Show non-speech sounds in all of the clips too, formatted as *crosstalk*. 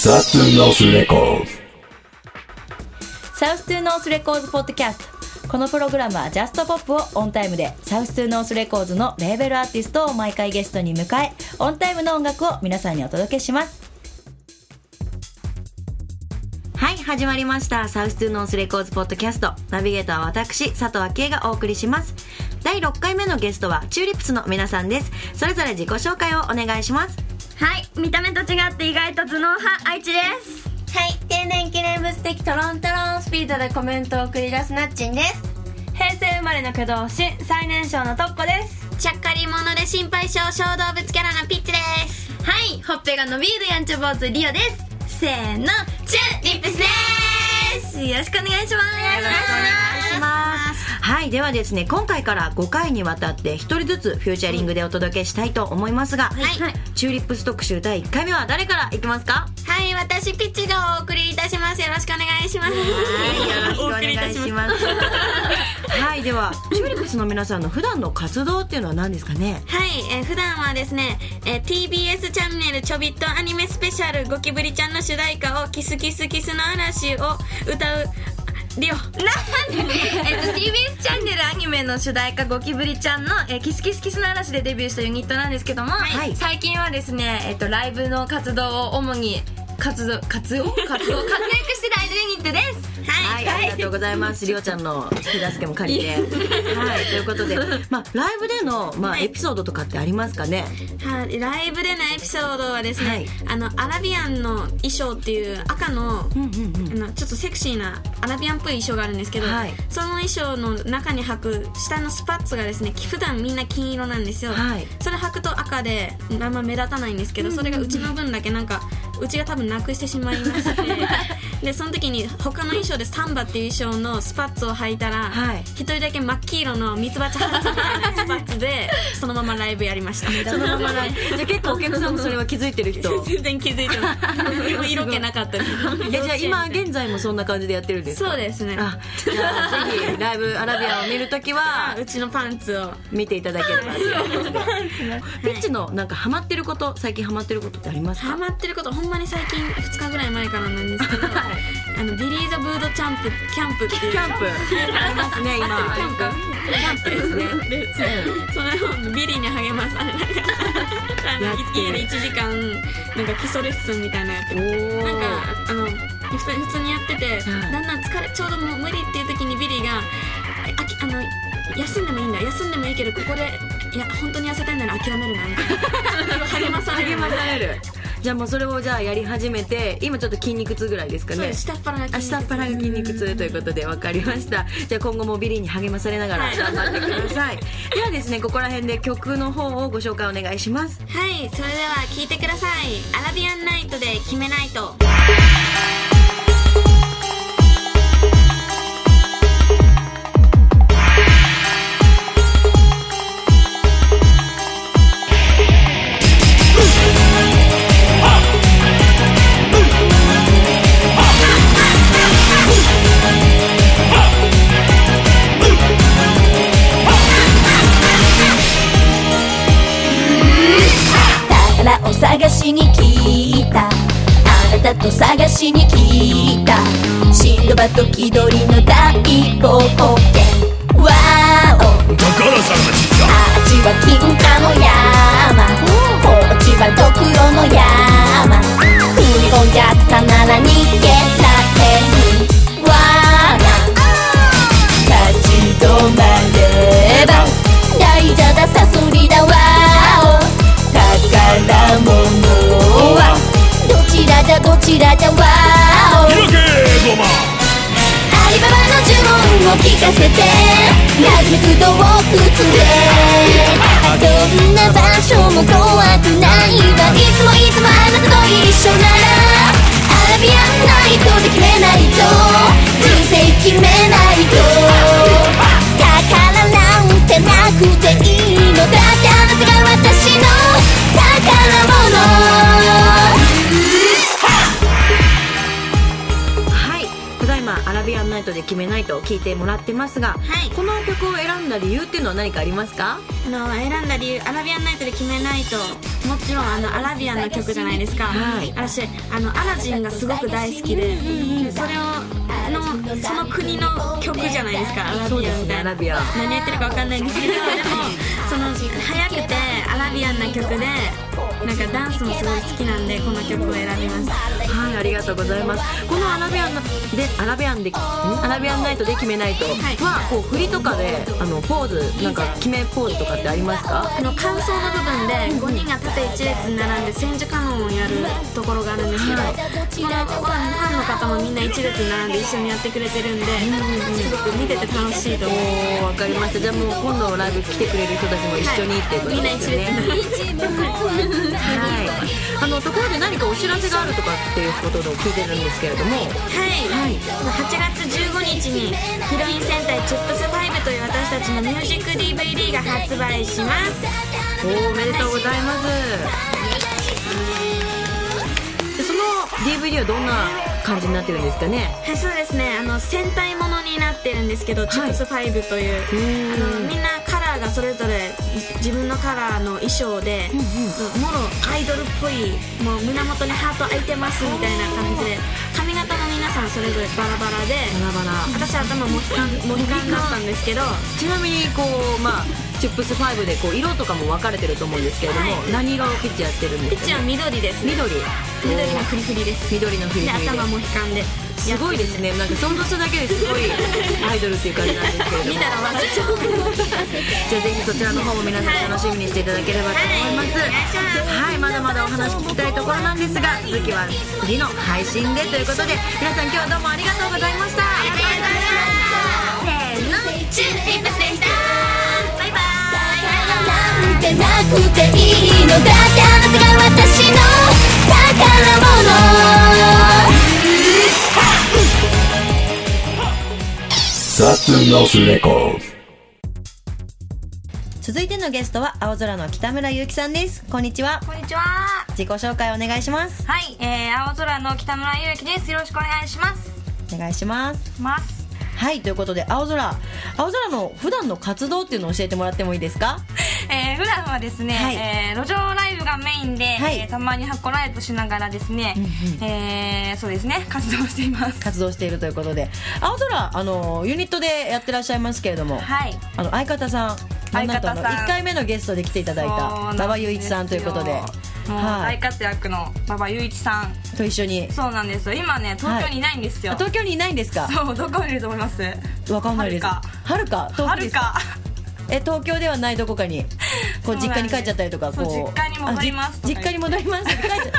South to North Records。 South to North Records Podcast。このプログラムは Just Pop をオンタイムで South to North Records のレーベルアーティストを毎回ゲストに迎えオンタイムの音楽を皆さんにお届けします。はい始まりました。 South to North Records Podcast。ナビゲーターは私佐藤昭恵がお送りします。第6回目のゲストはチューリップスの皆さんです。それぞれ自己紹介をお願いしますはい見た目と違って意外と頭脳派愛知です。はい、定年記念物的トロントロンスピードでコメントを繰り出すなっちんです。平成生まれの挙動師最年少のトッコです。ちゃっかり者で心配性小動物キャラのピッチです。はいほっぺが伸びるやんちょ坊主リオです。せーのチューリップスです。よろしくお願いします。よろしくお願いしますはいではですね今回から5回にわたって1人ずつフューチャリングでお届けしたいと思いますが、はい。チューリップス特集第1回目は誰からいきますか？はい、私ピッチがお送りいたします。よろしくお願いします。はい、よろしくお願いします。*laughs* はい、では、チューリップスの皆さんの普段の活動っていうのは何ですかね？はい、えー普段はですね、えー TBS チャンネルちょびっとアニメスペシャルゴキブリちゃんの主題歌をキスキスキスの嵐を歌うリオ。*laughs* えっと TBS チャンネルアニメの主題歌ゴキブリちゃんの、えーキスキスキスの嵐でデビューしたユニットなんですけども、はい。最近はですね、えっとライブの活動を主に活動活動？活動活躍してるアイドルユニットですはい、ありがとうございます。りおちゃんの手助けも借りて。はい、ということで、まあ、ライブでの、まあ、エピソードとかってありますかね？はい、ライブでのエピソードはですね、はいあのアラビアンの衣装っていう赤の,、うんうんうん。あのちょっとセクシーなアラビアンっぽい衣装があるんですけど、はいその衣装の中に履く下のスパッツがですね普段みんな金色なんですよ、はいそれ履くと赤であんま目立たないんですけど、それがうちの分だけなんかうちが多分なくしてしまいましてでその時に他の衣装でサンバっていう衣装のスパッツを履いたらはい一、人だけ真っ黄色のミツバチハットみたいなスパッツでそのままライブやりました *laughs* そのままライブ。じゃあ、結構お客さんもそれは気づいてる人。全然気づいてないでも色気なかったですえ、じゃあ、今現在もそんな感じでやってるんですか？そうですねあ、じゃあ、ぜひライブアラビアを見るときは *laughs* うちのパンツを見ていただければ。*laughs* ピッチのなんかハマってること、最近ハマってることってありますか？ハマってることほんまに最近2日ぐらい前からなんですけど、*laughs* あのビリー・ザ・ブード・チャンプキャンプっていうキャンプ。ありますね今。キャンプ。キャンプですね。でそのビリーに励ます。あれなんか家で1時間なんか基礎レッスンみたいなのやっておおなんかあの普通にやってて、はい。だんだん疲れちょうどもう無理っていう時にビリーがああきあの休んでもいいんだ。休んでもいいけどここでいや本当に痩せたいなら諦めるなみたいな。*laughs* 励まされるじゃあもうそれをじゃあやり始めて今ちょっと筋肉痛ぐらいですかね。下っ腹があ下っ腹が筋肉痛ということで分かりました。じゃあ今後もビリーに励まされながら頑張ってください、*laughs* ではですねここら辺で曲の方をご紹介お願いします。はい。それでは聴いてください「アラビアンナイト」で「決めないと」シンドバッド気取りの大冒険わーお。だからさんがちっちゃあっちは金貨の山どんな場所も怖くないわいつもいつもあなたと一緒ならアラビアンナイトで決めないと人生決めないと宝なんてなくていいのだってトで決めないと聞いてもらってますが、はい。この曲を選んだ理由っていうのは何かありますか？あの選んだ理由アラビアンナイトで決めないともちろんあのアラビアンの曲じゃないですか、はい。私あのアラジンがすごく大好きで、でそれをのその国の曲じゃないですか。アラそうですねビアンみたいなアラビアン。何言ってるか分かんないんですけどでもその速くてアラビアンな曲でなんかダンスもすごい好きなんでこの曲を選びました。はいありがとうございます。このアラビアンでアラビアンでん？アラビアンナイトで決めないと。は、こう振りとかであのポーズなんか決めポーズとかってありますか？あの感想の部分で5人が縦一列に並んで千手観音をやるところがあるんですけど、そのファンの方もみんな一列に並んで一緒にやってくれてるん。で、すごく見てて楽しいと思う。わかりました。じゃあもう今度ライブ来てくれる人たちも一緒にっていうことみんなですね。列に並んではいあのところで何かお知らせがあるとかっていうことを聞いてるんですけれども。はい、8月15日にヒロイン戦隊チップス5という私たちのミュージック DVD が発売します。おめでとうございます。でその DVD はどんな感じになってるんですかね？はいそうですね。あの戦隊ものになってるんですけど、チップス5というあのみんなーがそれぞれ自分のカラーの衣装で、もろアイドルっぽいもう胸元にハート開いてますみたいな感じで髪型も皆さんそれぞれバラバラで。バラバラ。私頭モヒカンモヒカンだったんですけど。ちなみにこうまあチップス5でこう色とかも分かれてると思うんですけれども、何色をピッチやってるんですか、ピッチはね、緑ですね。緑緑のフリフリです。緑のフリでフリで頭モヒカンで。すごいですね。なんか想像しただけですごいアイドルっていう感じなんですけれども。見たら笑っちゃう。じゃあぜひそちらの方も皆さん楽しみにしていただければと思います。はいますはいまだまだお話聞きたいところなんですが続きは次の配信でということで皆さん今日はどうもありがとうございました。ありがとうございました。せーの。チューリップスでしたバイバイなんてなくていいのだ。ってあなたが私の続いてのゲストは青空の北村祐希さんです。こんにちは。こんにちは。自己紹介お願いします。はい、えー、青空の北村ゆうきです。よろしくお願いします。お願いします。ます。はいということで青空。青空の普段の活動っていうのを教えてもらってもいいですか？えー、普段はですね、はい。えー路上ライブがメインで、はい。えーたまに箱ライブしながらですね、えーそうですね活動しています。活動しているということで。青空あのユニットでやってらっしゃいますけれども、はい。あの相方さん相方さんなんとあの1回目のゲストで来ていただいた馬場雄一さんということで。はい。大活躍の馬場雄一さん。と一緒に。そうなんですよ。今ね東京にいないんですよ、あ東京にいないんですか？そうどこにいると思います？わかんないです。ははるか？遠はるかえ東京ではないどこかにこう実家に帰っちゃったりとかこう。実家に戻ります実家に戻りますって帰っちゃ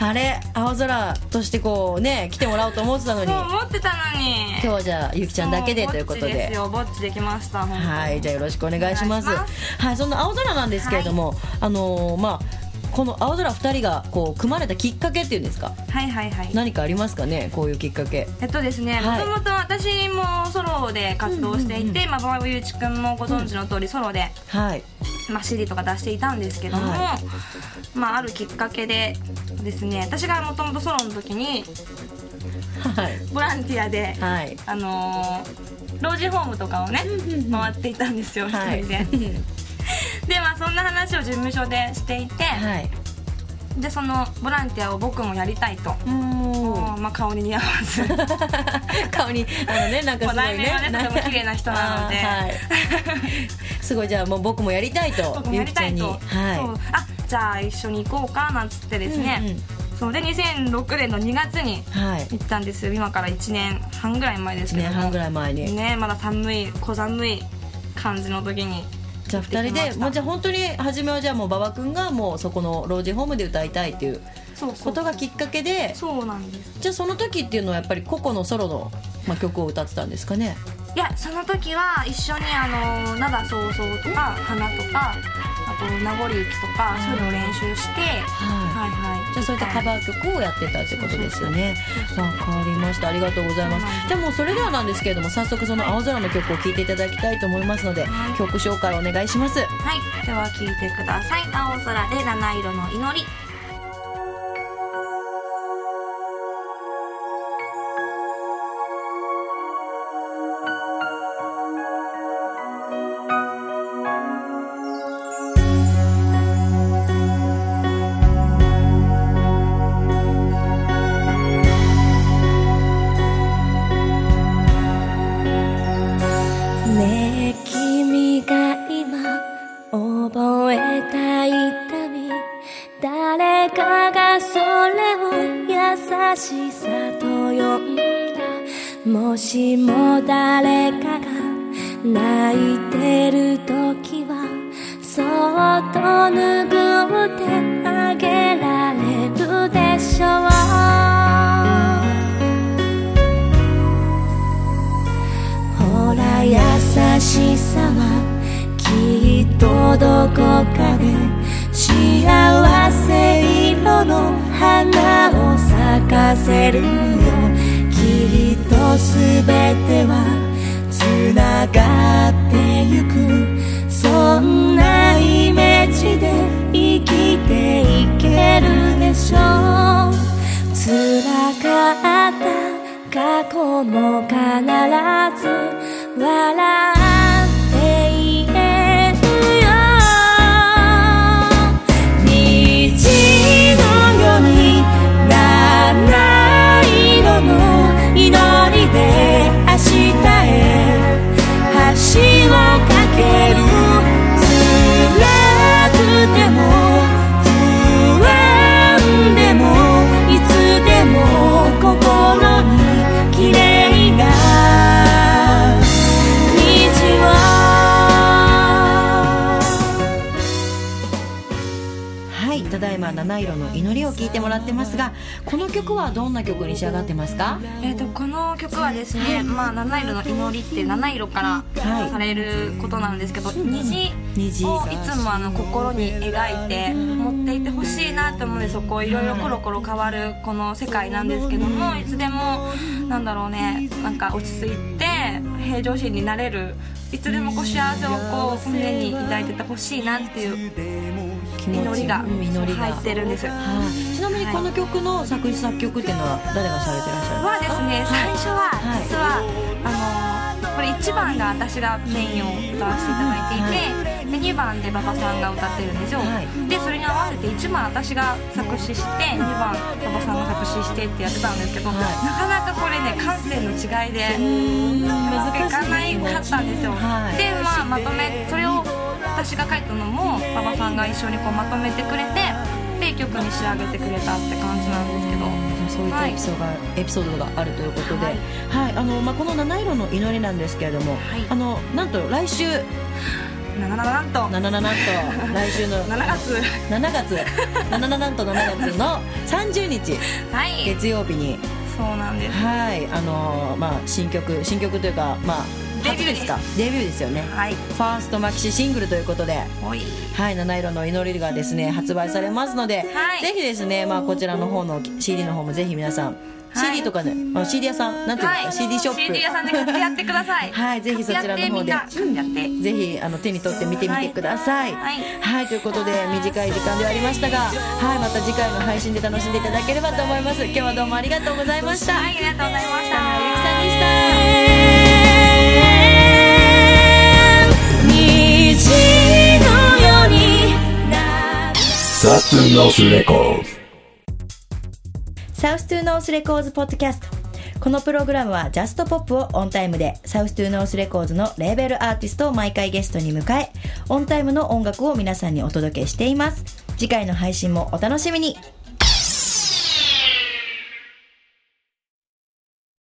*laughs* あれ青空としてこうね来てもらおうと思ってたのに。思ってたのに。日はじゃあゆきちゃんだけでということで。すでよぼっちできましたはいじゃあよろしくお願いします。はいそんな青空なんですけれども、あのーまあこの青空2人がこう組まれたきっかけっていうんですか？はいはいはい。何かありますかね？こういうきっかけ。えっとですね、はい。もともと私もソロで活動していて、まあ、馬場雄一君もご存知の通りソロで、はい。まあ、CD とか出していたんですけども、はまあ、あるきっかけでですね私がもともとソロの時にはい。ボランティアで、はい。あのー老人ホームとかをね回っていたんですよ一はい。人で。でまあそんな話を事務所でしていて、はい。でそのボランティアを僕もやりたいと、もまあ、顔に似合わず。う *laughs* 顔にあのね *laughs* なんかすごい内面はねねとても綺麗な人なので。*laughs* はい。すごいじゃあもう僕もやりたいと僕もやりたいと、はあじゃあ一緒に行こうかなんつってですいね、うんうん。そう。で2006年の2月にはい。行ったんですよ。今から1年半ぐらい前です1けども。年半ぐらい前に。ねまだ寒い小寒い感じの時にじゃあ2人でもうじゃあ本当に初めはじゃあもう馬場君がもうそこの老人ホームで歌いたいっていうことがきっかけでそうなんです。じゃあその時っていうのはやっぱり個々のソロの、まあ、曲を歌ってたんですかね？いやその時は一緒にあの「灘そうそう」とか「花」とかあと「名残雪」とかそういうのを練習してはい。はいじゃあそういったカバー曲をやってたってことですよね。わかりました。ありがとうございます。じゃあもうそれではなんですけれども早速その青空の曲を聴いていただきたいと思いますので曲紹介お願いします。はい。では聴いてください「青空で七色の祈り」「ね君が今覚えた痛み。誰かがそれを優しさと呼んだ。もしも誰かが泣いてる時はそっと拭ってあげられるでしょう。しさはきっとどこかで幸せ色の。花を咲かせる。よきっと全てはつながってゆくそんなイメージで生きていける。でしょう辛かった過去も必ず笑っだいま七色の祈りを聞いてもらってますがこの曲はどんな曲に仕上がってますか？えー、とこの曲はですね、まあ、七色の祈りって七色からはいされることなんですけど、虹虹をいつもあの心に描いて持っていてほしいなって思うんでそこいろいろコロコロ変わるこの世界なんですけどもいつでもなんだろうねなんか落ち着いて平常心になれるいつでもこう幸せをこう胸に抱いててほしいなっていうりがうん祈りが入ってるんですはいちなみにこの曲の作詞作曲っていうのは誰がされてらっしゃるんはですね最初は実は、あのこれ1番が私がメインを歌わせていただいていて、で2番で馬場さんが歌ってるんですよ、でそれに合わせて1番私が作詞して2番馬場さんが作詞してってやってたんですけど、はいなかなかこれね感性の違いでうまくいかないかったんですよ、で、まあ、まとめそれを私が書いたのも馬場さんが一緒にこうまとめてくれてで曲に仕上げてくれたって感じなんですけど。そういったエピソードが,、エピソードがあるということで、はい。あのまあ、この七色の祈りなんですけれども、い。あのなんと来週。ななななんと。ななななんと。来週 *laughs* の。7月。7月。7ななんと7月の30日。はい。月曜日に。そうなんです。はいあのまあ新曲新曲というかまあ初ですか？デビューですよね。はい。ファーストマキシシングルということで。はい、七色の祈りがですね発売されますので、はい。ぜひですね、まあ、こちらの方の CD の方もぜひ皆さん、はい。CD とかね、あ CD 屋さん？なんていうんですか、はい CD ショップ？CD 屋さんで買ってやってください。*laughs* はいぜひそちらの方で。ぜひあの手に取って見てみてください。はい。はい、ということで短い時間ではありましたが、はい、また次回の配信で楽しんでいただければと思います。今日はどうもありがとうございました。はいありがとうございました。ゆきさんでした。South to North Records Podcast。このプログラムは Just Pop をオンタイムで South to North Records のレーベルアーティストを毎回ゲストに迎え、オンタイムの音楽を皆さんにお届けしています。次回の配信もお楽しみに。